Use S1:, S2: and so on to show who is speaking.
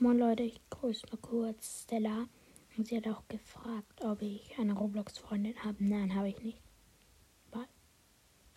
S1: Moin Leute, ich grüße nur kurz Stella. Und sie hat auch gefragt, ob ich eine Roblox-Freundin habe. Nein, habe ich nicht.